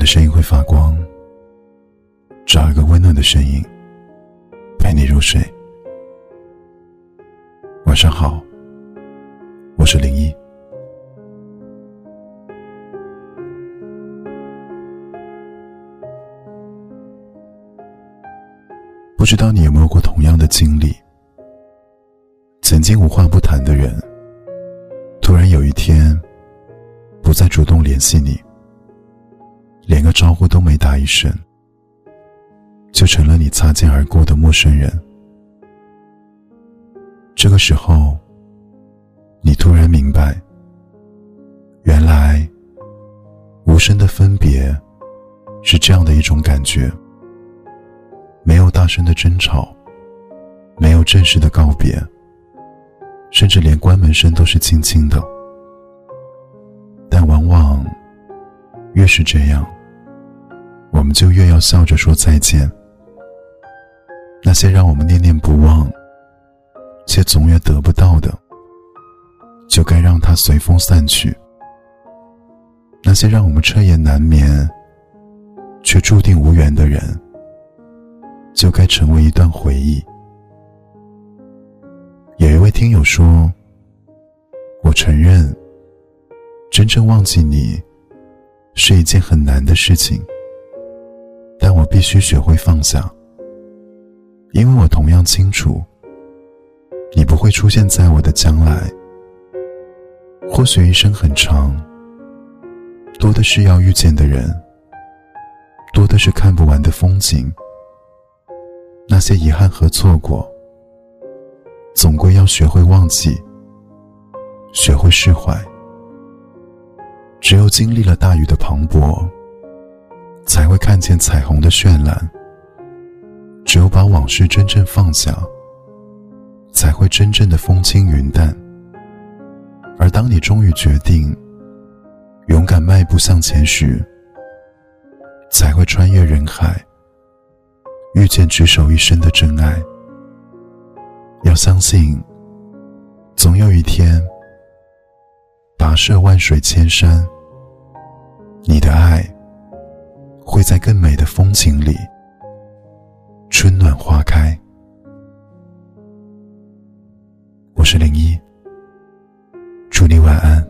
的声音会发光，找一个温暖的声音陪你入睡。晚上好，我是林一。不知道你有没有过同样的经历？曾经无话不谈的人，突然有一天不再主动联系你。连个招呼都没打一声，就成了你擦肩而过的陌生人。这个时候，你突然明白，原来无声的分别是这样的一种感觉：没有大声的争吵，没有正式的告别，甚至连关门声都是轻轻的。越是这样。我们就越要笑着说再见。那些让我们念念不忘，却总也得不到的，就该让它随风散去。那些让我们彻夜难眠，却注定无缘的人，就该成为一段回忆。有一位听友说：“我承认，真正忘记你，是一件很难的事情。”但我必须学会放下，因为我同样清楚，你不会出现在我的将来。或许一生很长，多的是要遇见的人，多的是看不完的风景。那些遗憾和错过，总归要学会忘记，学会释怀。只有经历了大雨的磅礴。才会看见彩虹的绚烂。只有把往事真正放下，才会真正的风轻云淡。而当你终于决定勇敢迈步向前时，才会穿越人海，遇见执手一生的真爱。要相信，总有一天，跋涉万水千山，你的爱。会在更美的风景里，春暖花开。我是零一，祝你晚安。